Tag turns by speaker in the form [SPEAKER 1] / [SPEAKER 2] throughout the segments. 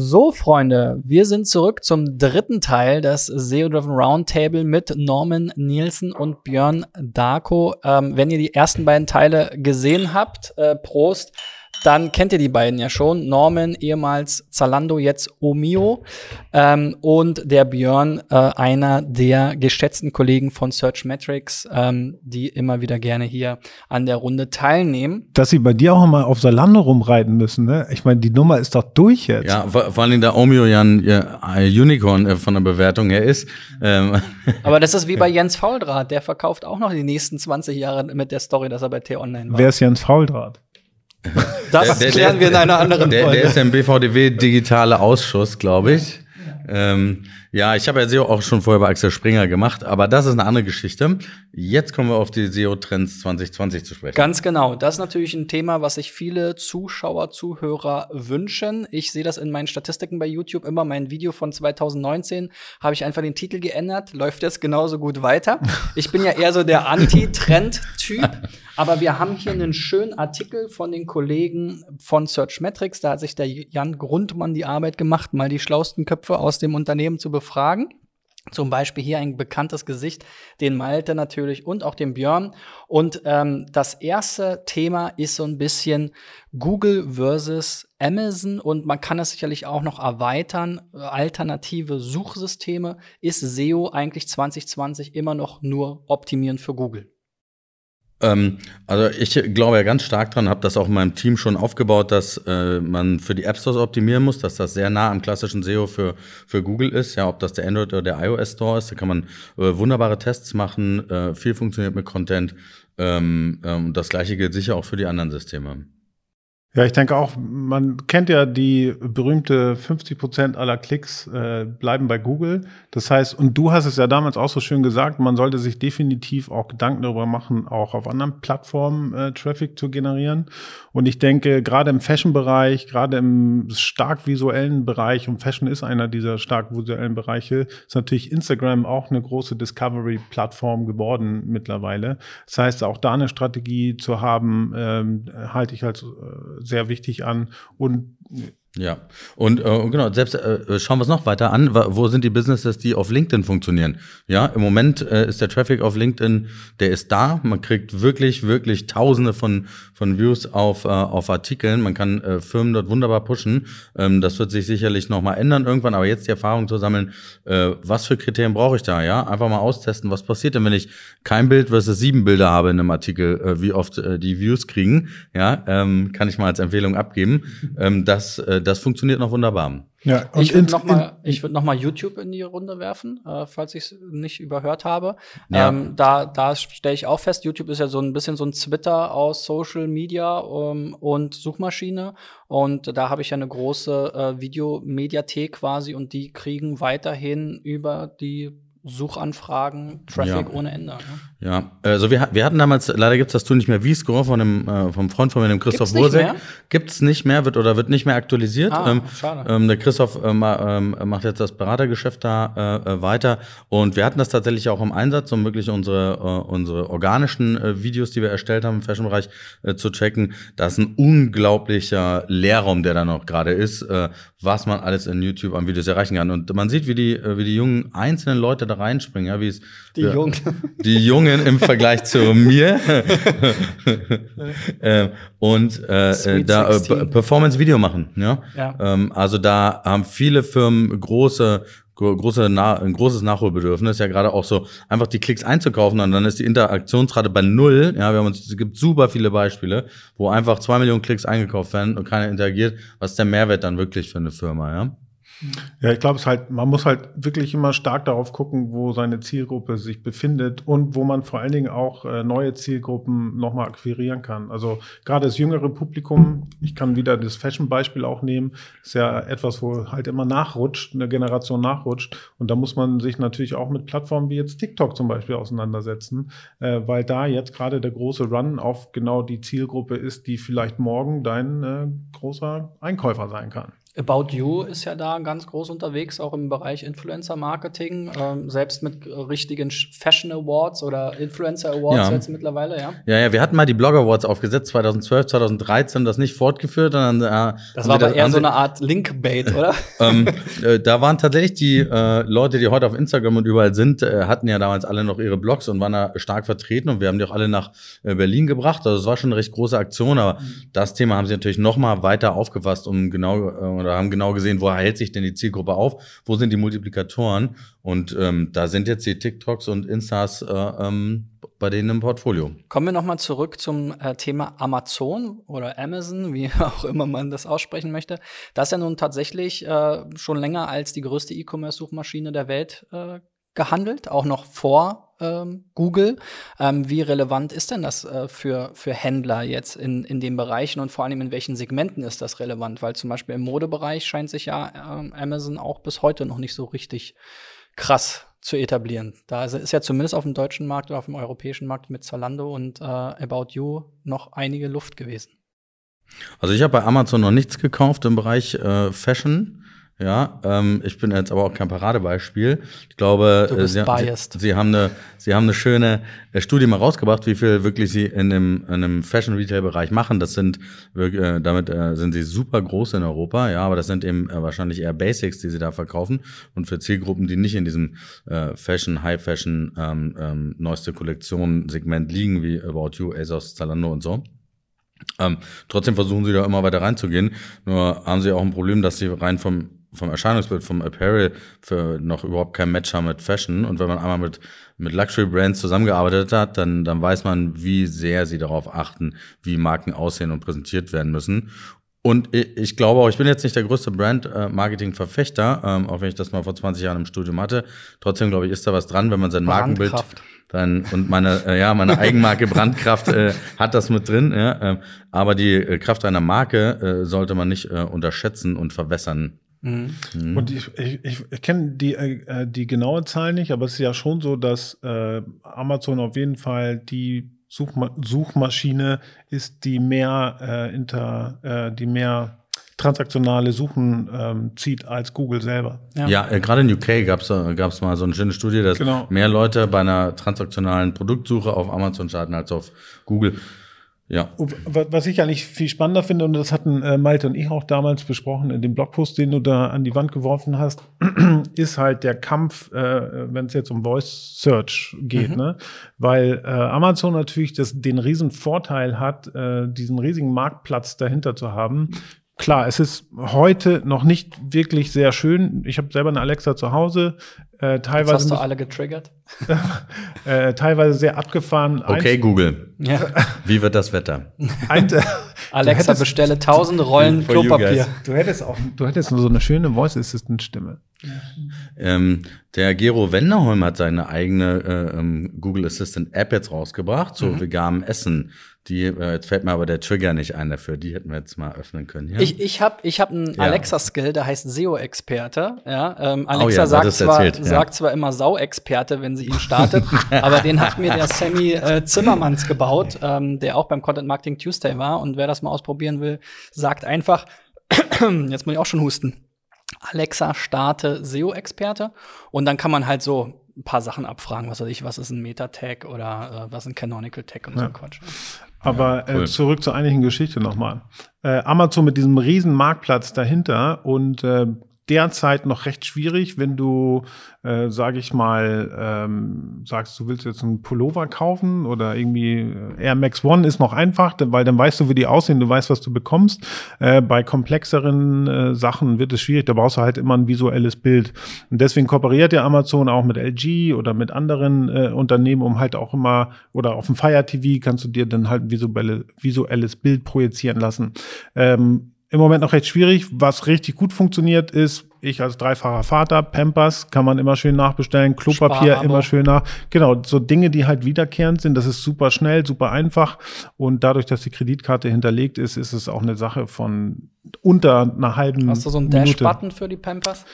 [SPEAKER 1] So, Freunde, wir sind zurück zum dritten Teil des SEO-Driven Roundtable mit Norman Nielsen und Björn Darko. Ähm, wenn ihr die ersten beiden Teile gesehen habt, äh, Prost dann kennt ihr die beiden ja schon. Norman, ehemals Zalando, jetzt Omio. Ähm, und der Björn, äh, einer der geschätzten Kollegen von Searchmetrics, ähm, die immer wieder gerne hier an der Runde teilnehmen.
[SPEAKER 2] Dass sie bei dir auch mal auf Zalando rumreiten müssen, ne? Ich meine, die Nummer ist doch durch jetzt.
[SPEAKER 3] Ja, vor, vor allem der Omio ja ein Unicorn äh, von der Bewertung her ist.
[SPEAKER 1] Ähm. Aber das ist wie bei Jens Fauldraht. Der verkauft auch noch die nächsten 20 Jahre mit der Story, dass er bei T-Online war.
[SPEAKER 2] Wer ist Jens Fauldraht?
[SPEAKER 1] Das der, klären der, wir in einer anderen
[SPEAKER 3] der, Folge. Der ist im BVDW digitale Ausschuss, glaube ich. Ähm, ja, ich habe ja SEO auch schon vorher bei Axel Springer gemacht, aber das ist eine andere Geschichte. Jetzt kommen wir auf die SEO-Trends 2020 zu sprechen.
[SPEAKER 1] Ganz genau. Das ist natürlich ein Thema, was sich viele Zuschauer, Zuhörer wünschen. Ich sehe das in meinen Statistiken bei YouTube immer. Mein Video von 2019 habe ich einfach den Titel geändert. Läuft jetzt genauso gut weiter. Ich bin ja eher so der Anti-Trend-Typ. aber wir haben hier einen schönen Artikel von den Kollegen von Searchmetrics. Da hat sich der Jan Grundmann die Arbeit gemacht, mal die schlausten Köpfe aus dem Unternehmen zu befragen. Zum Beispiel hier ein bekanntes Gesicht, den Malte natürlich und auch den Björn. Und ähm, das erste Thema ist so ein bisschen Google versus Amazon und man kann es sicherlich auch noch erweitern. Alternative Suchsysteme. Ist SEO eigentlich 2020 immer noch nur optimieren für Google?
[SPEAKER 3] Ähm, also ich glaube ja ganz stark dran, habe das auch in meinem Team schon aufgebaut, dass äh, man für die App Stores optimieren muss, dass das sehr nah am klassischen SEO für, für Google ist. Ja, ob das der Android oder der iOS Store ist, da kann man äh, wunderbare Tests machen, äh, viel funktioniert mit Content. Ähm, ähm, das gleiche gilt sicher auch für die anderen Systeme.
[SPEAKER 2] Ja, ich denke auch, man kennt ja die berühmte 50 Prozent aller Klicks äh, bleiben bei Google. Das heißt, und du hast es ja damals auch so schön gesagt, man sollte sich definitiv auch Gedanken darüber machen, auch auf anderen Plattformen äh, Traffic zu generieren. Und ich denke, gerade im Fashion-Bereich, gerade im stark visuellen Bereich, und Fashion ist einer dieser stark visuellen Bereiche, ist natürlich Instagram auch eine große Discovery-Plattform geworden mittlerweile. Das heißt, auch da eine Strategie zu haben, ähm, halte ich als äh, sehr wichtig an. Und
[SPEAKER 3] ja, und äh, genau, selbst äh, schauen wir es noch weiter an. Wo sind die Businesses, die auf LinkedIn funktionieren? Ja, im Moment äh, ist der Traffic auf LinkedIn, der ist da. Man kriegt wirklich, wirklich Tausende von von Views auf äh, auf Artikeln. Man kann äh, Firmen dort wunderbar pushen. Ähm, das wird sich sicherlich noch mal ändern irgendwann. Aber jetzt die Erfahrung zu sammeln, äh, was für Kriterien brauche ich da? Ja, einfach mal austesten, was passiert denn, wenn ich kein Bild versus sieben Bilder habe in einem Artikel, äh, wie oft äh, die Views kriegen? Ja, ähm, kann ich mal als Empfehlung abgeben. Ähm, das äh, das funktioniert noch wunderbar.
[SPEAKER 1] Ja, ich würde noch, mal, ich würd noch mal YouTube in die Runde werfen, äh, falls ich es nicht überhört habe. Ja. Ähm, da da stelle ich auch fest, YouTube ist ja so ein bisschen so ein Twitter aus Social Media um, ähm, und Suchmaschine. Und da habe ich ja eine große äh, Videomediathek quasi und die kriegen weiterhin über die Suchanfragen, Traffic ja. ohne Ende. Ne?
[SPEAKER 3] Ja, also wir, wir hatten damals, leider gibt es das Tool nicht mehr, V-Score von einem äh, vom Freund von mir, dem Christoph Wursek. Gibt es nicht mehr, wird oder wird nicht mehr aktualisiert. Ah, ähm, schade. Ähm, der Christoph äh, ähm, macht jetzt das Beratergeschäft da äh, äh, weiter und wir hatten das tatsächlich auch im Einsatz, um wirklich unsere, äh, unsere organischen äh, Videos, die wir erstellt haben im Fashion-Bereich, zu checken. Das ist ein unglaublicher Leerraum, der da noch gerade ist, was man alles in YouTube an Videos erreichen kann. Und man sieht, wie die, wie die jungen einzelnen Leute da reinspringen, ja, wie es
[SPEAKER 1] die ja, Jungen,
[SPEAKER 3] die Jungen im Vergleich zu mir äh, und äh, äh da äh, Performance-Video machen, ja. ja. Ähm, also da haben viele Firmen große große ein großes Nachholbedürfnis, ja gerade auch so einfach die Klicks einzukaufen und dann ist die Interaktionsrate bei null. Ja, wir haben uns, es gibt super viele Beispiele, wo einfach zwei Millionen Klicks eingekauft werden und keiner interagiert. Was ist der Mehrwert dann wirklich für eine Firma, ja?
[SPEAKER 2] Ja, ich glaube, es halt, man muss halt wirklich immer stark darauf gucken, wo seine Zielgruppe sich befindet und wo man vor allen Dingen auch äh, neue Zielgruppen nochmal akquirieren kann. Also gerade das jüngere Publikum, ich kann wieder das Fashion-Beispiel auch nehmen, ist ja etwas, wo halt immer nachrutscht, eine Generation nachrutscht. Und da muss man sich natürlich auch mit Plattformen wie jetzt TikTok zum Beispiel auseinandersetzen, äh, weil da jetzt gerade der große Run auf genau die Zielgruppe ist, die vielleicht morgen dein äh, großer Einkäufer sein kann.
[SPEAKER 1] About You ist ja da ganz groß unterwegs, auch im Bereich Influencer-Marketing, ähm, selbst mit richtigen Fashion Awards oder Influencer Awards
[SPEAKER 3] Ja.
[SPEAKER 1] jetzt mittlerweile, ja.
[SPEAKER 3] Ja, ja, wir hatten mal die Blog Awards aufgesetzt, 2012, 2013, das nicht fortgeführt. Dann, äh,
[SPEAKER 1] Das war aber eher
[SPEAKER 3] haben
[SPEAKER 1] so eine Art Linkbait, oder?
[SPEAKER 3] ähm, äh, da waren tatsächlich die äh, Leute, die heute auf Instagram und überall sind, äh, hatten ja damals alle noch ihre Blogs und waren da stark vertreten und wir haben die auch alle nach äh, Berlin gebracht. Also es war schon eine recht große Aktion, aber das Thema haben sie natürlich noch mal weiter aufgefasst, um genau äh, oder haben genau gesehen, wo hält sich denn die Zielgruppe auf, wo sind die Multiplikatoren und ähm, da sind jetzt die TikToks und Instas äh, ähm, bei denen im Portfolio.
[SPEAKER 1] Kommen wir noch mal zurück zum äh, Thema Amazon oder Amazon, wie auch immer man das aussprechen möchte. Das ist ja nun tatsächlich äh, schon länger als die größte E-Commerce-Suchmaschine der Welt äh, gehandelt, auch noch vor ähm, Google. Ähm, wie relevant ist denn das äh, für, für Händler jetzt in, in den Bereichen und vor allem in welchen Segmenten ist das relevant? Weil zum Beispiel im Modebereich scheint sich ja ähm, Amazon auch bis heute noch nicht so richtig krass zu etablieren. Da ist- ja zumindest auf dem deutschen Markt oder auf dem europäischen Markt mit Zalando und äh, About You noch einige Luft gewesen.
[SPEAKER 3] Also ich habe bei Amazon noch nichts gekauft im Bereich äh, Fashion. Ja, ähm, ich bin jetzt aber auch kein Paradebeispiel. Ich glaube, äh, sie. Sie, sie haben eine, sie haben eine schöne äh, Studie mal rausgebracht, wie viel wirklich sie in einem, in einem Fashion Retail Bereich machen. Das sind wirklich, äh, damit äh, sind sie super groß in Europa. Ja, aber das sind eben äh, wahrscheinlich eher Basics, die sie da verkaufen und für Zielgruppen, die nicht in diesem äh, Fashion, High Fashion, ähm, ähm, neueste Kollektion Segment liegen, wie About You, ASOS, Zalando und so. Ähm, trotzdem versuchen sie da immer weiter reinzugehen. Nur haben sie auch ein Problem, dass sie rein vom, vom Erscheinungsbild, vom Apparel für noch überhaupt kein Match haben mit Fashion. Und wenn man einmal mit, mit Luxury Brands zusammengearbeitet hat, dann, dann weiß man, wie sehr sie darauf achten, wie Marken aussehen und präsentiert werden müssen. Und ich, ich glaube auch, ich bin jetzt nicht der größte Brand-Marketing-Verfechter, ähm, auch wenn ich das mal vor 20 Jahren im Studium hatte. Trotzdem, glaube ich, ist da was dran, wenn man sein Markenbild dann und meine äh, ja meine Eigenmarke Brandkraft äh, hat das mit drin ja ähm, aber die äh, Kraft einer Marke äh, sollte man nicht äh, unterschätzen und verwässern
[SPEAKER 1] Mhm.
[SPEAKER 2] Und ich, ich, ich kenne die, äh, die genaue Zahl nicht, aber es ist ja schon so, dass äh, Amazon auf jeden Fall die Suchma Suchmaschine ist, die mehr äh, inter, äh, die mehr transaktionale Suchen ähm, zieht als Google selber.
[SPEAKER 1] Ja.
[SPEAKER 3] ja, äh, gerade in UK gab es äh, mal so eine schöne Studie dass
[SPEAKER 2] Genau.
[SPEAKER 3] mehr Leute bei einer transaktionalen Produktsuche auf Amazon starten als auf Google ja
[SPEAKER 2] Was ich eigentlich viel spannender finde, und das hatten äh, Malte und ich auch damals besprochen in dem Blogpost, den du da an die Wand geworfen hast, ist halt der Kampf, äh, wenn es jetzt um Voice Search geht, ne? Weil äh, Amazon natürlich das, den riesen Vorteil hat, diesen riesigen Marktplatz dahinter zu haben. Klar, es ist heute noch nicht wirklich sehr schön. Ich habe selber eine Alexa zu Hause, äh,
[SPEAKER 1] Jetzt
[SPEAKER 2] teilweise,
[SPEAKER 1] hast du alle getriggert.
[SPEAKER 2] äh, teilweise sehr abgefahren.
[SPEAKER 3] okay Google
[SPEAKER 1] Ja.
[SPEAKER 3] wie wird das Wetter
[SPEAKER 2] Ein,
[SPEAKER 1] Alexa,
[SPEAKER 2] hättest-
[SPEAKER 1] bestelle 1000 Rollen Klopapier.
[SPEAKER 2] Du hättest auch, du hättest nur so eine schöne Voice Assistant Stimme.
[SPEAKER 3] Ähm, der Gero Wenderholm hat seine eigene äh, ähm, Google Assistant App jetzt rausgebracht zu
[SPEAKER 1] Mhm.
[SPEAKER 3] veganem Essen. Die, äh, jetzt fällt mir aber der Trigger nicht ein dafür. Die hätten wir jetzt mal öffnen können. Ja?
[SPEAKER 1] Ich, ich habe ich hab einen
[SPEAKER 3] Ja.
[SPEAKER 1] Alexa-Skill, der heißt SEO-Experte. Ja, ähm,
[SPEAKER 3] Oh ja,
[SPEAKER 1] Alexa sagt, zwar,
[SPEAKER 3] erzählt, ja.
[SPEAKER 1] sagt zwar immer Sau-Experte, wenn sie ihn startet, aber den hat mir der Sammy äh, Zimmermanns gebaut, ähm, der auch beim Content Marketing Tuesday war. Und wer das mal ausprobieren will, sagt einfach, jetzt muss ich auch schon husten. Alexa starte SEO-Experte und dann kann man halt so ein paar Sachen abfragen, was weiß ich, was ist ein Meta-Tag oder äh, was ist ein Canonical Tag und so ein Quatsch.
[SPEAKER 2] Aber
[SPEAKER 3] cool.
[SPEAKER 2] äh, zurück zur eigentlichen Geschichte nochmal. Äh, Amazon mit diesem riesen Marktplatz dahinter und äh, derzeit noch recht schwierig, wenn du, äh, sage ich mal, ähm, sagst, du willst jetzt einen Pullover kaufen oder irgendwie äh, Air Max One ist noch einfach, weil dann weißt du, wie die aussehen, du weißt, was du bekommst. Äh, bei komplexeren äh, Sachen wird es schwierig, da brauchst du halt immer ein visuelles Bild. Und deswegen kooperiert ja Amazon auch mit LG oder mit anderen äh, Unternehmen, um halt auch immer, oder auf dem Fire TV kannst du dir dann halt ein visuelle, visuelles Bild projizieren lassen. Ähm, im Moment noch recht schwierig. Was richtig gut funktioniert, ist, ich als dreifacher Vater, Pampers kann man immer schön nachbestellen, Klopapier immer schön nach. Genau, so Dinge, die halt wiederkehrend sind, das ist super schnell, super einfach. Und dadurch, dass die Kreditkarte hinterlegt ist, ist es auch eine Sache von unter einer halben
[SPEAKER 1] Hast du so einen. Dash-Button für die Pampers?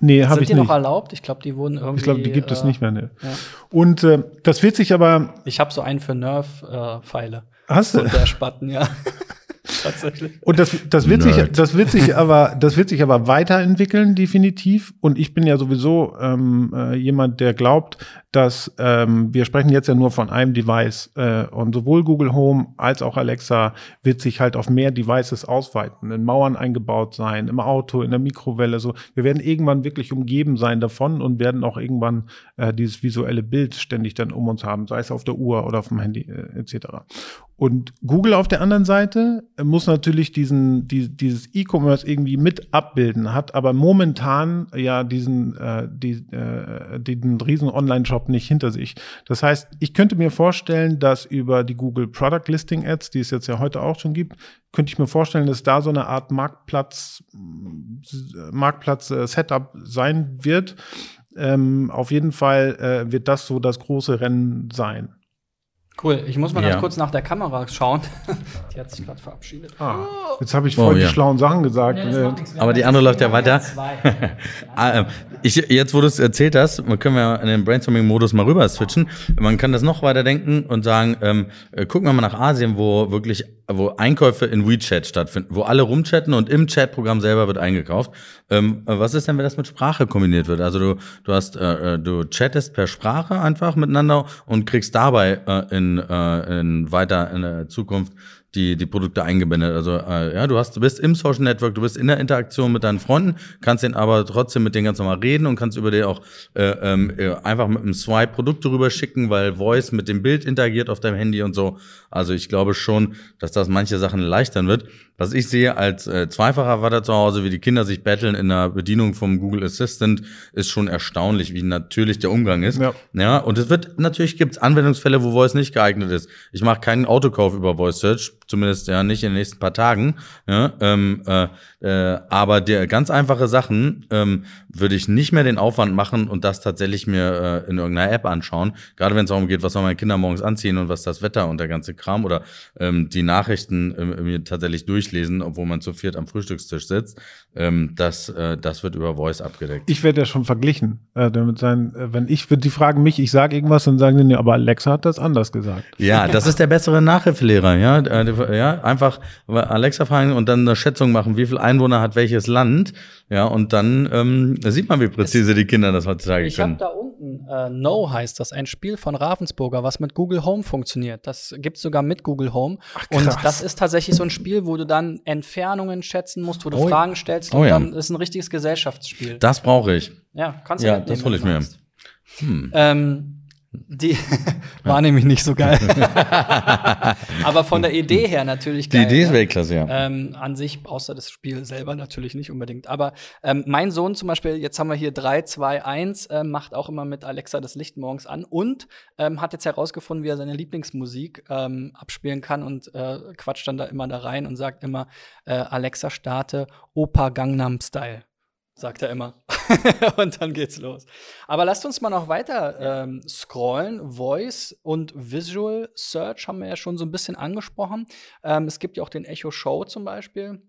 [SPEAKER 2] Nee, habe
[SPEAKER 1] Sind
[SPEAKER 2] ich
[SPEAKER 1] die
[SPEAKER 2] nicht.
[SPEAKER 1] noch erlaubt? Ich glaube, die wurden irgendwie.
[SPEAKER 2] Ich glaube, die gibt es
[SPEAKER 1] äh,
[SPEAKER 2] nicht mehr. Ne.
[SPEAKER 1] ja.
[SPEAKER 2] Und äh, das wird sich aber,
[SPEAKER 1] Ich habe so einen für Nerf-Pfeile.
[SPEAKER 2] hast
[SPEAKER 1] so
[SPEAKER 2] du,
[SPEAKER 1] einen Dash-Button, ja.
[SPEAKER 2] Tatsächlich. Und das, das wird sich, das wird sich aber, das wird sich aber weiterentwickeln, definitiv. Und ich bin ja sowieso ähm, äh, jemand, der glaubt, dass ähm, wir sprechen jetzt ja nur von einem Device äh, und sowohl Google Home als auch Alexa wird sich halt auf mehr Devices ausweiten, in Mauern eingebaut sein, im Auto, in der Mikrowelle. So, wir werden irgendwann wirklich umgeben sein davon und werden auch irgendwann äh, dieses visuelle Bild ständig dann um uns haben, sei es auf der Uhr oder auf dem Handy äh, etc. Und Google auf der anderen Seite muss natürlich diesen, die, dieses E-Commerce irgendwie mit abbilden, hat aber momentan ja diesen, äh, die, äh, den riesen Online-Shop nicht hinter sich. Das heißt, ich könnte mir vorstellen, dass über die Google Product Listing Ads, die es jetzt ja heute auch schon gibt, könnte ich mir vorstellen, dass da so eine Art Marktplatz, äh, Setup sein wird. Ähm, auf jeden Fall äh, wird das so das große Rennen sein.
[SPEAKER 1] Cool, ich muss mal ja. ganz kurz nach der Kamera schauen. die hat sich gerade verabschiedet.
[SPEAKER 2] Ah, jetzt habe ich voll oh, die ja. schlauen Sachen gesagt.
[SPEAKER 3] Nee, Aber die andere läuft ja weiter. ah, ähm, ich, jetzt, wo du es erzählt hast, können wir in den Brainstorming-Modus mal rüber switchen. Man kann das noch weiter denken und sagen, ähm, äh, gucken wir mal nach Asien, wo wirklich, wo Einkäufe in WeChat stattfinden, wo alle rumchatten und im Chatprogramm selber wird eingekauft. Ähm, was ist denn, wenn das mit Sprache kombiniert wird? Also du, du hast, äh, äh du chattest per Sprache einfach miteinander und kriegst dabei äh, in, äh, in weiter in der Zukunft die, die Produkte eingebettet. Also äh, ja, du hast, du bist im Social Network, du bist in der Interaktion mit deinen Freunden, kannst den aber trotzdem mit denen ganz normal reden und kannst über den auch äh, ähm, äh, einfach mit einem Swipe Produkte rüber schicken, weil Voice mit dem Bild interagiert auf deinem Handy und so. Also ich glaube schon, dass das manche Sachen erleichtern wird. Was ich sehe als äh, zweifacher Vater zu Hause, wie die Kinder sich betteln in der Bedienung vom Google Assistant, ist schon erstaunlich, wie natürlich der Umgang ist. Ja. ja und es wird natürlich gibt's Anwendungsfälle, wo Voice nicht geeignet ist. Ich mache keinen Autokauf über Voice Search, zumindest ja nicht in den nächsten paar Tagen. Ja, ähm, äh, äh, aber der ganz einfache Sachen ähm, würde ich nicht mehr den Aufwand machen und das tatsächlich mir äh, in irgendeiner App anschauen. Gerade wenn es darum geht, was sollen meine Kinder morgens anziehen und was das Wetter und der ganze Kram oder ähm, die Nachrichten äh, mir tatsächlich durch durchlesen, obwohl man zu viert am Frühstückstisch sitzt. Ähm, das, äh, das wird über Voice abgedeckt.
[SPEAKER 2] Ich werde ja schon verglichen. Äh, damit sein, äh, wenn ich, die fragen mich, ich sage irgendwas, dann sagen die, nee, aber Alexa hat das anders gesagt.
[SPEAKER 3] Ja, das ist der bessere Nachhilfelehrer, ja. Äh, ja, einfach Alexa fragen und dann eine Schätzung machen, wie viel Einwohner hat welches Land. Ja, und dann ähm, sieht man, wie präzise es, die Kinder das heutzutage
[SPEAKER 1] ich
[SPEAKER 3] können.
[SPEAKER 1] Ich habe da unten, äh, No heißt das, ein Spiel von Ravensburger, was mit Google Home funktioniert. Das gibt's sogar mit Google Home. Ach, und das ist tatsächlich so ein Spiel, wo du dann Entfernungen schätzen musst, wo du oh, Fragen stellst.
[SPEAKER 3] Oh,
[SPEAKER 1] und
[SPEAKER 3] ja.
[SPEAKER 1] dann ist ein richtiges Gesellschaftsspiel.
[SPEAKER 3] Das brauche ich.
[SPEAKER 1] Ja, kannst
[SPEAKER 3] du Ja, das hole ich mir.
[SPEAKER 1] Hm. Ähm, die war nämlich nicht so geil. Aber von der Idee her natürlich
[SPEAKER 3] geil. Die Idee ist? Weltklasse, ja.
[SPEAKER 1] Ähm, an sich brauchst du das Spiel selber natürlich nicht unbedingt. Aber ähm, mein Sohn zum Beispiel, jetzt haben wir hier 3, 2, 1, äh, macht auch immer mit Alexa das Licht morgens an und ähm, hat jetzt herausgefunden, wie er seine Lieblingsmusik ähm, abspielen kann und äh, quatscht dann da immer da rein und sagt immer, äh, Alexa starte Opa Gangnam Style sagt er immer. und dann geht's los. Aber lasst uns mal noch weiter ähm, scrollen. Voice und Visual Search haben wir ja schon so ein bisschen angesprochen. Ähm, es gibt ja auch den Echo Show zum Beispiel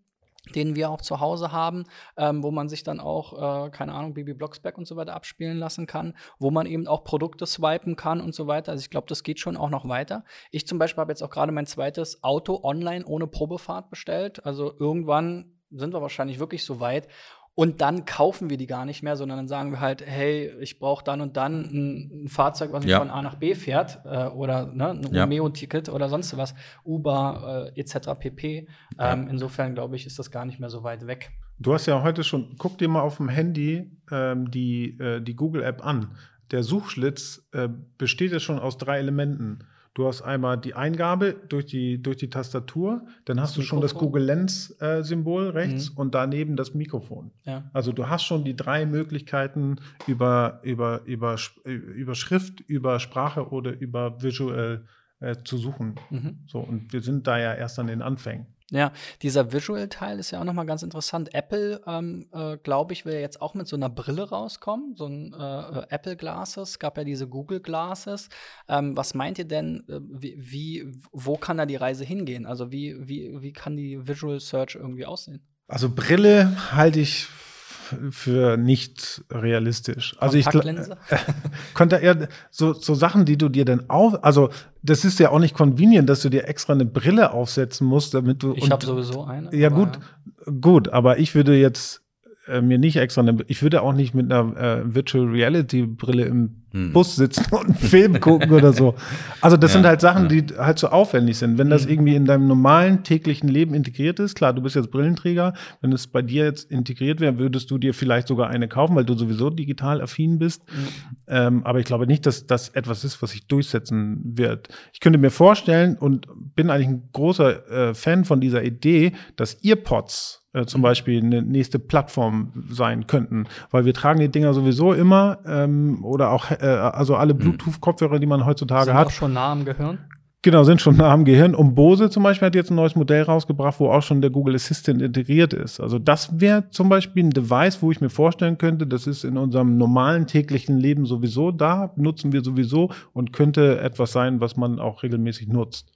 [SPEAKER 1] den wir auch zu Hause haben, ähm, wo man sich dann auch, äh, keine Ahnung, Baby Blocksberg und so weiter abspielen lassen kann, wo man eben auch Produkte swipen kann und so weiter. Also ich glaube, das geht schon auch noch weiter. Ich zum Beispiel habe jetzt auch gerade mein zweites Auto online ohne Probefahrt bestellt. Also irgendwann sind wir wahrscheinlich wirklich so weit. Und dann kaufen wir die gar nicht mehr, sondern dann sagen wir halt, hey, ich brauche dann und dann ein, ein Fahrzeug, was mich ja. von A nach B fährt äh, oder ne, ein ja. Romeo-Ticket oder sonst was, Uber äh, etc. pp. Ja. Ähm, insofern glaube ich, ist das gar nicht mehr so weit weg.
[SPEAKER 2] Du hast ja heute schon, guck dir mal auf dem Handy ähm, die, äh, die Google-App an. Der Suchschlitz äh, besteht ja schon aus drei Elementen. Du hast einmal die Eingabe durch die, durch die Tastatur, dann hast das du schon das Google Lens-Symbol äh, rechts mhm. und daneben das Mikrofon. Ja. Also du hast schon die drei Möglichkeiten über, über, über, über Schrift, über Sprache oder über Visual äh, zu suchen. Mhm. So, und wir sind da ja erst an den Anfängen.
[SPEAKER 1] Ja, dieser Visual-Teil ist ja auch nochmal ganz interessant. Apple, ähm, äh, glaube ich, will jetzt auch mit so einer Brille rauskommen, so ein äh, äh, Apple Glasses. Es gab ja diese Google Glasses. Ähm, was meint ihr denn, äh, wie, wie, wo kann da die Reise hingehen? Also wie, wie, wie kann die Visual Search irgendwie aussehen?
[SPEAKER 2] Also Brille halte ich für nicht realistisch. Also ich könnte eher so, so Sachen, die du dir dann auf, also das ist ja auch nicht convenient, dass du dir extra eine Brille aufsetzen musst, damit du.
[SPEAKER 1] Ich habe sowieso eine.
[SPEAKER 2] Ja, gut, gut, aber ich würde jetzt äh, mir nicht extra eine, ich würde auch nicht mit einer äh, Virtual Reality Brille im
[SPEAKER 3] Hm.
[SPEAKER 2] Bus sitzen und einen Film gucken oder so. Also das
[SPEAKER 3] Ja,
[SPEAKER 2] sind halt Sachen,
[SPEAKER 3] ja.
[SPEAKER 2] die halt so aufwendig sind. Wenn das irgendwie in deinem normalen täglichen Leben integriert ist, klar, du bist jetzt Brillenträger, wenn es bei dir jetzt integriert wäre, würdest du dir vielleicht sogar eine kaufen, weil du sowieso digital affin bist. Ähm, aber ich glaube nicht, dass das etwas ist, was sich durchsetzen wird. Ich könnte mir vorstellen und bin eigentlich ein großer äh, Fan von dieser Idee, dass Earpods äh, zum Beispiel eine nächste Plattform sein könnten, weil wir tragen die Dinger sowieso immer ähm, oder auch äh, also alle Bluetooth-Kopfhörer, die man heutzutage
[SPEAKER 1] sind
[SPEAKER 2] hat,
[SPEAKER 1] auch schon nah am Gehirn.
[SPEAKER 2] Genau, sind schon nah am Gehirn. Und Bose zum Beispiel hat jetzt ein neues Modell rausgebracht, wo auch schon der Google Assistant integriert ist. Also das wäre zum Beispiel ein Device, wo ich mir vorstellen könnte, das ist in unserem normalen täglichen Leben sowieso da, nutzen wir sowieso und könnte etwas sein, was man auch regelmäßig nutzt.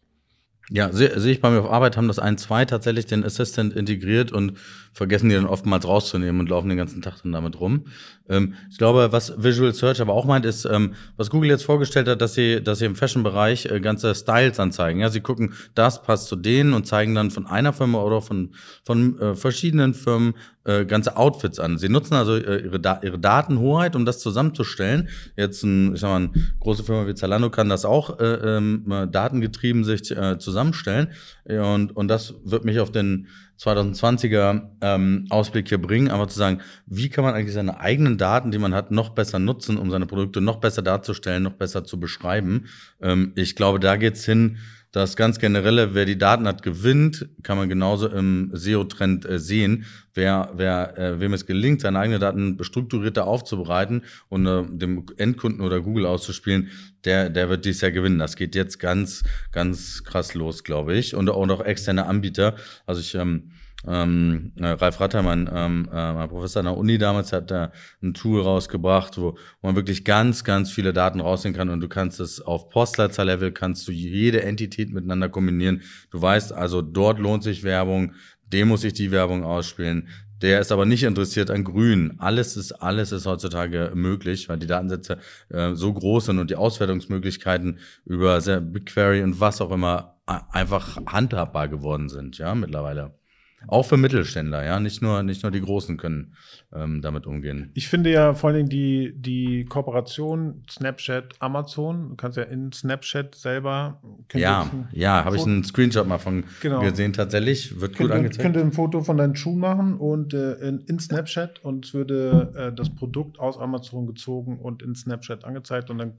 [SPEAKER 3] Ja, sehe seh ich bei mir auf Arbeit, haben das ein, zwei tatsächlich den Assistant integriert und vergessen die dann oftmals rauszunehmen und laufen den ganzen Tag dann damit rum. Ähm, ich glaube, was Visual Search aber auch meint, ist, ähm, was Google jetzt vorgestellt hat, dass sie, dass sie im Fashion-Bereich äh, ganze Styles anzeigen. Ja, sie gucken, das passt zu denen und zeigen dann von einer Firma oder von, von äh, verschiedenen Firmen äh, ganze Outfits an. Sie nutzen also äh, ihre, da ihre Datenhoheit, um das zusammenzustellen. Jetzt ein, ich sag mal, eine große Firma wie Zalando kann das auch äh, ähm, äh, datengetrieben sich äh, zusammenstellen. Und, und das wird mich auf den 2020er ähm, Ausblick hier bringen, aber zu sagen, wie kann man eigentlich seine eigenen Daten, die man hat, noch besser nutzen, um seine Produkte noch besser darzustellen, noch besser zu beschreiben. Ähm, ich glaube, da geht's hin, das ganz generelle, wer die Daten hat, gewinnt, kann man genauso im SEO-Trend äh, sehen. Wer, wer, äh, wem es gelingt, seine eigenen Daten strukturierter aufzubereiten und äh, dem Endkunden oder Google auszuspielen, der, der wird dies Jahr gewinnen. Das geht jetzt ganz, ganz krass los, glaube ich. Und, und auch externe Anbieter. Also ich, ähm, ähm, äh, Ralf Ratter, mein, ähm, äh, Professor an der Uni damals, hat da ein Tool rausgebracht, wo, wo man wirklich ganz, ganz viele Daten rausnehmen kann und du kannst es auf Postleitzahl-Level, kannst du jede Entität miteinander kombinieren. Du weißt also, dort lohnt sich Werbung, dem muss ich die Werbung ausspielen. Der ist aber nicht interessiert an Grün. Alles ist, alles ist heutzutage möglich, weil die Datensätze äh, so groß sind und die Auswertungsmöglichkeiten über BigQuery und was auch immer einfach handhabbar geworden sind, ja, mittlerweile. Auch für Mittelständler, ja, nicht nur, nicht nur die Großen können ähm, damit umgehen.
[SPEAKER 2] Ich finde ja vor allen Dingen die, die Kooperation Snapchat, Amazon, du kannst ja in Snapchat selber
[SPEAKER 3] Ja, ja, habe ich einen Screenshot mal von
[SPEAKER 2] Genau.
[SPEAKER 3] gesehen, tatsächlich. Wird gut
[SPEAKER 2] Könnt, ihr-
[SPEAKER 3] angezeigt.
[SPEAKER 2] könnt ihr ein Foto von deinen Schuhen machen und äh, in, in Snapchat und es würde äh, das Produkt aus Amazon gezogen und in Snapchat angezeigt und dann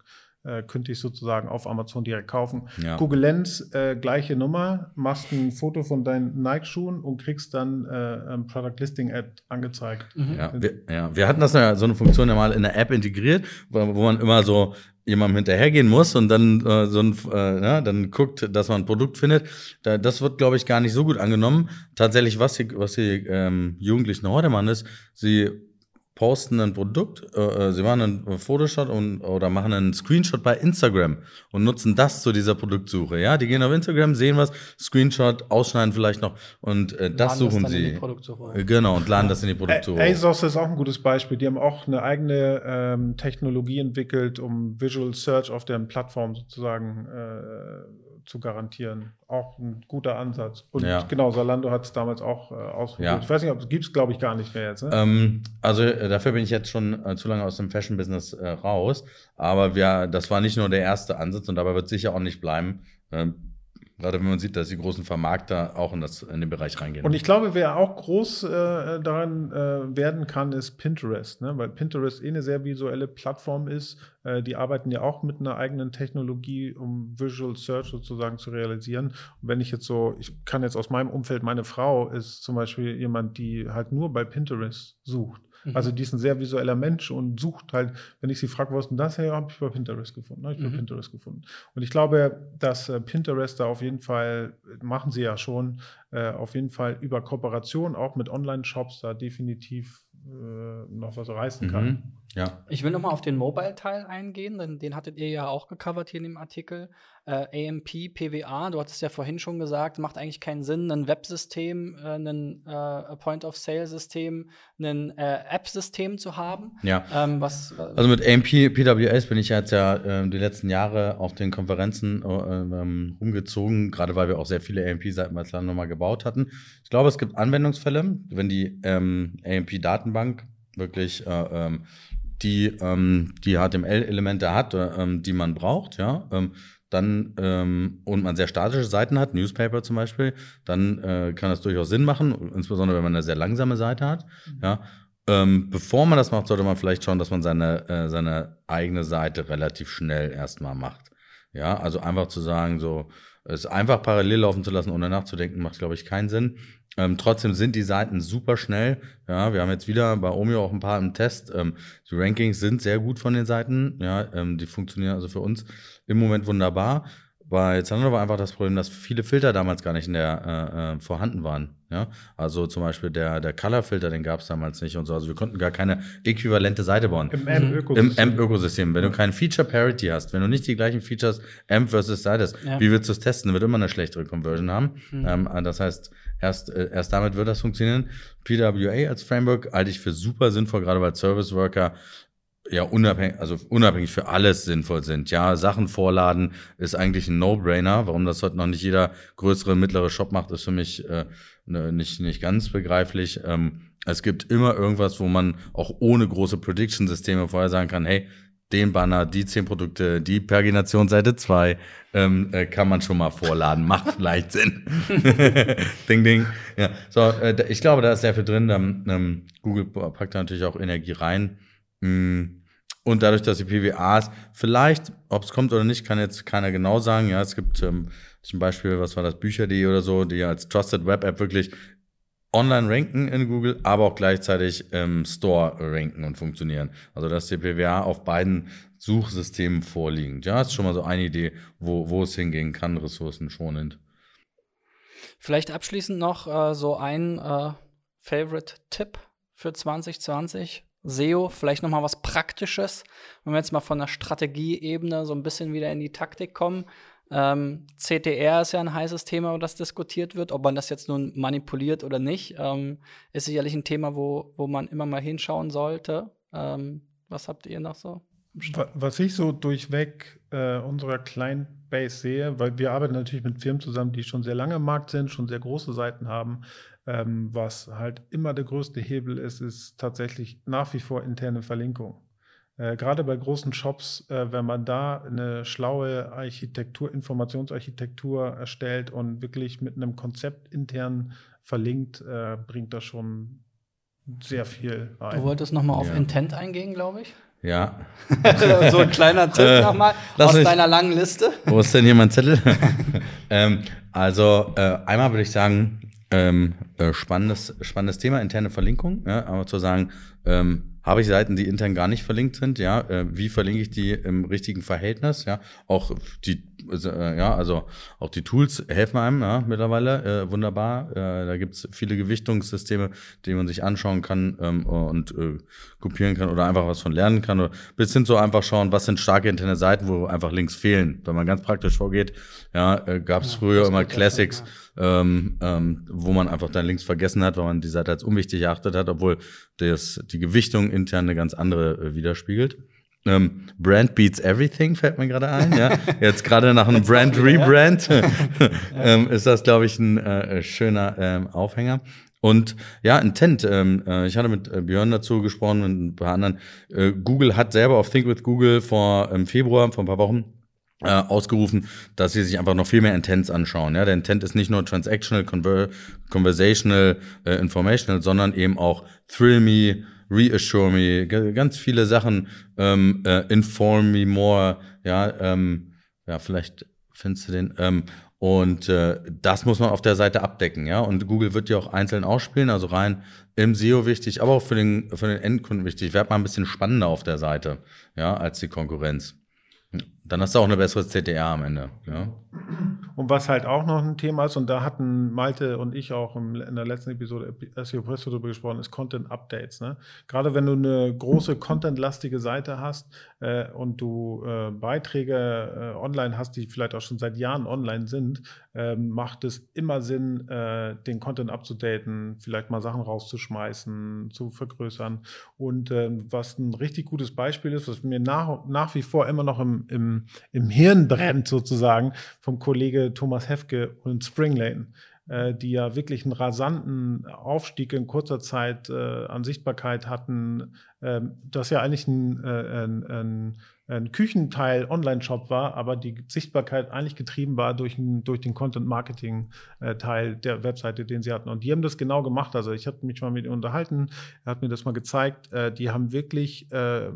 [SPEAKER 2] äh, könnte ich sozusagen auf Amazon direkt kaufen.
[SPEAKER 3] Ja.
[SPEAKER 2] Google Lens, äh, gleiche Nummer, machst ein Foto von deinen Nike-Schuhen und kriegst dann äh, ein Product Listing Ad angezeigt.
[SPEAKER 3] Ja, wir, ja, wir hatten das ja, so eine Funktion ja mal in der App integriert, wo, wo man immer so jemandem hinterhergehen muss und dann äh, so ein, äh, ja, dann guckt, dass man ein Produkt findet. Da, das wird, glaube ich, gar nicht so gut angenommen. Tatsächlich, was die, was die ähm, Jugendlichen heute machen, ist, sie posten ein Produkt, äh, äh, sie machen einen Photoshop und, oder machen einen Screenshot bei Instagram und nutzen das zu dieser Produktsuche. Ja, die gehen auf Instagram, sehen was, Screenshot, ausschneiden vielleicht noch und äh, das
[SPEAKER 1] Laden
[SPEAKER 3] suchen
[SPEAKER 1] dann in
[SPEAKER 3] sie.
[SPEAKER 1] die Produktsuche.
[SPEAKER 3] Äh, Genau, und laden das in die Produktsuche.
[SPEAKER 2] Ä- ASOS ist auch ein gutes Beispiel. Die haben auch eine eigene ähm, Technologie entwickelt, um Visual Search auf deren Plattform sozusagen äh, zu garantieren. Auch ein guter Ansatz. Und
[SPEAKER 3] Ja.
[SPEAKER 2] genau, Salando hat es damals auch äh, ausprobiert.
[SPEAKER 3] Ja.
[SPEAKER 2] Ich weiß nicht, ob es gibt es, glaube ich, gar nicht mehr jetzt. Ne?
[SPEAKER 3] Ähm, also äh, dafür bin ich jetzt schon äh, zu lange aus dem Fashion-Business äh, raus. Aber wir, das war nicht nur der erste Ansatz und dabei wird sicher auch nicht bleiben. Ähm, gerade wenn man sieht, dass die großen Vermarkter auch in, das, in den Bereich reingehen.
[SPEAKER 2] Und ich glaube, wer auch groß äh, daran äh, werden kann, ist Pinterest, ne? weil Pinterest eh eine sehr visuelle Plattform ist. Äh, die arbeiten ja auch mit einer eigenen Technologie, um Visual Search sozusagen zu realisieren. Und wenn ich jetzt so, ich kann jetzt aus meinem Umfeld, meine Frau ist zum Beispiel jemand, die halt nur bei Pinterest sucht.
[SPEAKER 1] Mhm.
[SPEAKER 2] Also die ist ein sehr visueller Mensch und sucht halt, wenn ich sie frage, wo ist denn das her, habe ich bei Pinterest gefunden. Habe ich bei
[SPEAKER 1] Mhm.
[SPEAKER 2] Pinterest gefunden. Und ich glaube, dass äh, Pinterest da auf jeden Fall, machen sie ja schon, äh, auf jeden Fall über Kooperation auch mit Online-Shops da definitiv äh, noch was reißen kann.
[SPEAKER 3] mhm. Ja.
[SPEAKER 1] Ich will noch mal auf den Mobile-Teil eingehen, denn den hattet ihr ja auch gecovert hier in dem Artikel. Äh, AMP, PWA, du hattest ja vorhin schon gesagt, macht eigentlich keinen Sinn, ein Websystem, äh, ein äh, Point-of-Sale-System, ein äh, App-System zu haben.
[SPEAKER 3] Ja.
[SPEAKER 1] Ähm, was,
[SPEAKER 3] also mit AMP, PWS bin ich jetzt ja äh, die letzten Jahre auf den Konferenzen äh, ähm, umgezogen, gerade weil wir auch sehr viele AMP-Seiten als Land nochmal gebaut hatten. Ich glaube, es gibt Anwendungsfälle, wenn die ähm, AMP-Datenbank wirklich äh, ähm, die ähm, die HTML-Elemente hat, ähm, die man braucht, ja, ähm, dann ähm, und man sehr statische Seiten hat, Newspaper zum Beispiel, dann äh, kann das durchaus Sinn machen, insbesondere wenn man eine sehr langsame Seite hat. Mhm. Ja. Ähm, bevor man das macht, sollte man vielleicht schauen, dass man seine, äh, seine eigene Seite relativ schnell erstmal macht. Ja, also einfach zu sagen, so, es einfach parallel laufen zu lassen, ohne nachzudenken, macht, glaube ich, keinen Sinn. Ähm, trotzdem sind die Seiten super schnell. Ja, wir haben jetzt wieder bei Omio auch ein paar im Test. Ähm, die Rankings sind sehr gut von den Seiten. Ja, ähm, die funktionieren also für uns im Moment wunderbar. Bei Zalando war einfach das Problem, dass viele Filter damals gar nicht in der äh, äh, vorhanden waren. Ja, also zum Beispiel der der Color-Filter, den gab es damals nicht und so. Also wir konnten gar keine äquivalente Seite bauen.
[SPEAKER 2] Im AMP-Ökosystem.
[SPEAKER 3] Im AMP-Ökosystem. Wenn du kein Feature Parity hast, wenn du nicht die gleichen Features AMP versus hast, ja. wie willst du es testen? Wird immer eine schlechtere Conversion haben. Mhm. Ähm, das heißt, erst äh, erst damit wird das funktionieren. PWA als Framework halte ich für super sinnvoll, gerade weil Service Worker ja unabhängig, also unabhängig für alles sinnvoll sind. Ja, Sachen vorladen ist eigentlich ein No-Brainer. Warum das heute noch nicht jeder größere, mittlere Shop macht, ist für mich äh, nicht, nicht ganz begreiflich. Ähm, es gibt immer irgendwas, wo man auch ohne große Prediction-Systeme vorher sagen kann, hey, den Banner, die zehn Produkte, die Perginationsseite 2 ähm, äh, kann man schon mal vorladen. Macht vielleicht Sinn. ding, ding. Ja, so, äh, ich glaube, da ist sehr viel drin. Ähm, Google packt da natürlich auch Energie rein. Mm. Und dadurch, dass die PWAs vielleicht, ob es kommt oder nicht, kann jetzt keiner genau sagen. Ja, es gibt ähm, zum Beispiel, was war das, Bücher.de oder so, die als Trusted Web App wirklich online ranken in Google, aber auch gleichzeitig im Store ranken und funktionieren. Also dass die PWA auf beiden Suchsystemen vorliegen. Ja, ist schon mal so eine Idee, wo, wo es hingehen kann, ressourcenschonend.
[SPEAKER 1] Vielleicht abschließend noch äh, so ein äh, Favorite-Tipp für 2020 SEO, vielleicht noch mal was Praktisches, wenn wir jetzt mal von der Strategieebene so ein bisschen wieder in die Taktik kommen. Ähm, CTR ist ja ein heißes Thema, das diskutiert wird. Ob man das jetzt nun manipuliert oder nicht, ähm, ist sicherlich ein Thema, wo, wo man immer mal hinschauen sollte. Ähm, was habt ihr noch so?
[SPEAKER 2] Was ich so durchweg äh, unserer Client-Base sehe, weil wir arbeiten natürlich mit Firmen zusammen, die schon sehr lange im Markt sind, schon sehr große Seiten haben, ähm, was halt immer der größte Hebel ist, ist tatsächlich nach wie vor interne Verlinkung. Äh, gerade bei großen Shops, äh, wenn man da eine schlaue Architektur, Informationsarchitektur erstellt und wirklich mit einem Konzept intern verlinkt, äh, bringt das schon sehr viel
[SPEAKER 1] ein. Du wolltest nochmal auf ja. Intent eingehen, glaube ich.
[SPEAKER 3] Ja.
[SPEAKER 1] so ein kleiner Tipp äh, nochmal aus mich, deiner langen Liste.
[SPEAKER 3] Wo ist denn hier mein Zettel? ähm, also äh, einmal würde ich sagen, ähm, äh, spannendes, spannendes Thema, interne Verlinkung, ja, aber zu sagen, ähm, habe ich Seiten, die intern gar nicht verlinkt sind, ja, äh, wie verlinke ich die im richtigen Verhältnis, ja, auch die, ja, also auch die Tools helfen einem, ja, mittlerweile, äh, wunderbar, äh, da gibt's viele Gewichtungssysteme, die man sich anschauen kann ähm, und äh, kopieren kann oder einfach was von lernen kann, oder bis hin zu einfach schauen, was sind starke interne Seiten, wo einfach Links fehlen, wenn man ganz praktisch vorgeht, ja, äh, gab es ja, früher immer Classics, sein, ja. ähm, ähm, wo man einfach dann links vergessen hat, weil man die Seite als unwichtig erachtet hat, obwohl das, die Gewichtung intern eine ganz andere äh, widerspiegelt. Ähm, Brand beats everything fällt mir gerade ein. Ja, jetzt gerade nach einem Brand Rebrand ähm, ist das, glaube ich, ein äh, schöner ähm, Aufhänger. Und ja, Intent. Ähm, äh, ich hatte mit äh, Björn dazu gesprochen und ein paar anderen. Äh, Google hat selber auf Think with Google vor im Februar, vor ein paar Wochen, äh, ausgerufen, dass sie sich einfach noch viel mehr Intents anschauen. Ja, der Intent ist nicht nur transactional, conver conversational, äh, informational, sondern eben auch thrill me, reassure me, ganz viele Sachen, ähm, äh, inform me more, ja, ähm, ja, vielleicht findest du den, ähm, und äh, das muss man auf der Seite abdecken, ja. Und Google wird ja auch einzeln ausspielen, also rein im SEO wichtig, aber auch für den, für den Endkunden wichtig. Werd mal ein bisschen spannender auf der Seite, ja, als die Konkurrenz. Dann hast du auch eine bessere CTR am Ende. Ja.
[SPEAKER 2] Und was halt auch noch ein Thema ist, und da hatten Malte und ich auch in der letzten Episode SEO Presto darüber gesprochen, ist Content Updates. Ne? Gerade wenn du eine große contentlastige Seite hast äh, und du äh, Beiträge äh, online hast, die vielleicht auch schon seit Jahren online sind, ähm, macht es immer Sinn, äh, den Content abzudaten, vielleicht mal Sachen rauszuschmeißen, zu vergrößern. Und ähm, was ein richtig gutes Beispiel ist, was mir nach, nach wie vor immer noch im, im, im Hirn brennt, sozusagen, vom Kollege Thomas Hefke und Springlane äh, die ja wirklich einen rasanten Aufstieg in kurzer Zeit äh, an Sichtbarkeit hatten, ähm, das ja eigentlich ein, äh, ein, ein ein Küchenteil Online-Shop war, aber die Sichtbarkeit eigentlich getrieben war durch, ein, durch den Content-Marketing-Teil der Webseite, den sie hatten. Und die haben das genau gemacht. Also ich habe mich mal mit ihnen unterhalten, er hat mir das mal gezeigt. Äh, die haben wirklich äh, äh,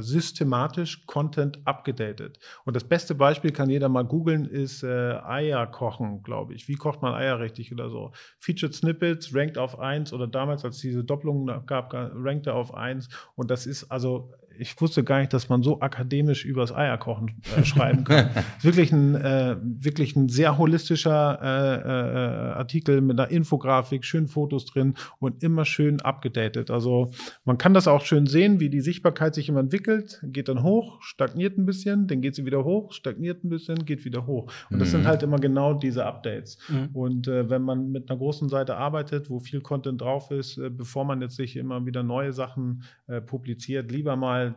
[SPEAKER 2] systematisch Content abgedatet. Und das beste Beispiel kann jeder mal googeln, ist äh, Eier kochen, glaube ich. Wie kocht man Eier richtig oder so? Featured Snippets, ranked auf 1 oder damals, als es diese Doppelung gab, rankte auf 1. Und das ist also ich wusste gar nicht, dass man so akademisch übers Eierkochen äh, schreiben kann. wirklich ein äh, wirklich ein sehr holistischer äh, äh, Artikel mit einer Infografik, schön Fotos drin und immer schön abgedatet. Also man kann das auch schön sehen, wie die Sichtbarkeit sich immer entwickelt, geht dann hoch, stagniert ein bisschen, dann geht sie wieder hoch, stagniert ein bisschen, geht wieder hoch. Und das mhm. sind halt immer genau diese Updates. Mhm. Und äh, wenn man mit einer großen Seite arbeitet, wo viel Content drauf ist, äh, bevor man jetzt sich immer wieder neue Sachen äh, publiziert, lieber mal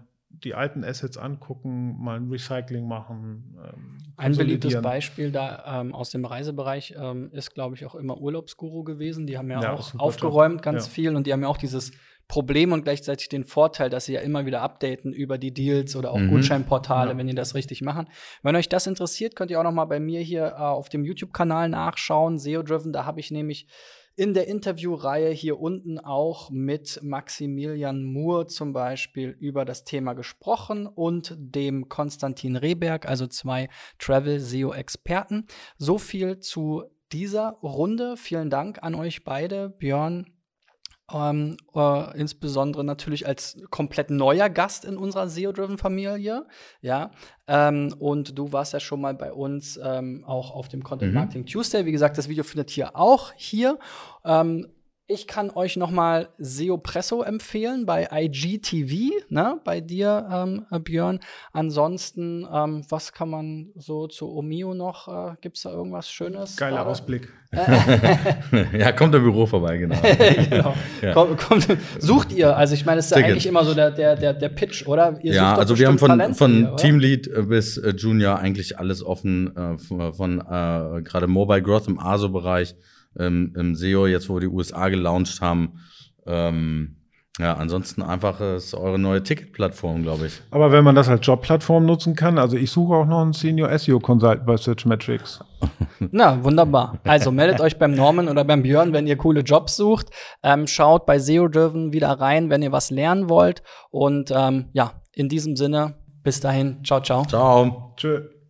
[SPEAKER 2] die alten Assets angucken, mal ein Recycling machen.
[SPEAKER 1] Ähm, ein beliebtes Beispiel da ähm, aus dem Reisebereich ähm, ist, glaube ich, auch immer Urlaubsguru gewesen. Die haben ja, ja auch aufgeräumt Job. ganz ja. viel und die haben ja auch dieses Problem und gleichzeitig den Vorteil, dass sie ja immer wieder updaten über die Deals oder auch mhm. Gutscheinportale, ja. wenn die das richtig machen. Wenn euch das interessiert, könnt ihr auch noch mal bei mir hier äh, auf dem YouTube-Kanal nachschauen, SEO Driven. Da habe ich nämlich in der Interviewreihe hier unten auch mit Maximilian Moore zum Beispiel über das Thema gesprochen und dem Konstantin Rehberg, also zwei Travel-SEO-Experten. So viel zu dieser Runde. Vielen Dank an euch beide, Björn ähm, äh, insbesondere natürlich als komplett neuer Gast in unserer SEO-Driven-Familie. Ja, ähm, und du warst ja schon mal bei uns ähm, auch auf dem Content mhm. Marketing mhm. Tuesday. Wie gesagt, das Video findet ihr auch hier. Ich kann euch noch mal SEO Presso empfehlen bei IGTV, ne, bei dir, ähm, Björn. Ansonsten, ähm, was kann man so zu Omio noch? Äh, Gibt es da irgendwas Schönes?
[SPEAKER 2] Geiler Ausblick.
[SPEAKER 3] ja, kommt im Büro vorbei, genau.
[SPEAKER 1] genau. Ja. Kommt, kommt, sucht ihr, also ich meine, es ist ja eigentlich immer so der, der, der, der Pitch, oder?
[SPEAKER 3] Ihr ja, also wir haben von, Talente von hier, Teamlead bis äh, Junior eigentlich alles offen, äh, von, von äh, gerade Mobile Growth im ASO-Bereich ähm, im SEO, jetzt wo wir die USA gelauncht haben. Ähm, ja, ansonsten einfach äh, ist eure neue Ticketplattform, glaube ich.
[SPEAKER 2] Aber wenn man das als Jobplattform nutzen kann, also ich suche auch noch einen Senior SEO Consultant bei Searchmetrics.
[SPEAKER 1] Na, wunderbar. Also meldet euch beim Norman oder beim Björn, wenn ihr coole Jobs sucht. Ähm, schaut bei SEO Driven wieder rein, wenn ihr was lernen wollt. Und ähm, ja, in diesem Sinne, bis dahin. Ciao, ciao.
[SPEAKER 3] Ciao.
[SPEAKER 2] Tschö.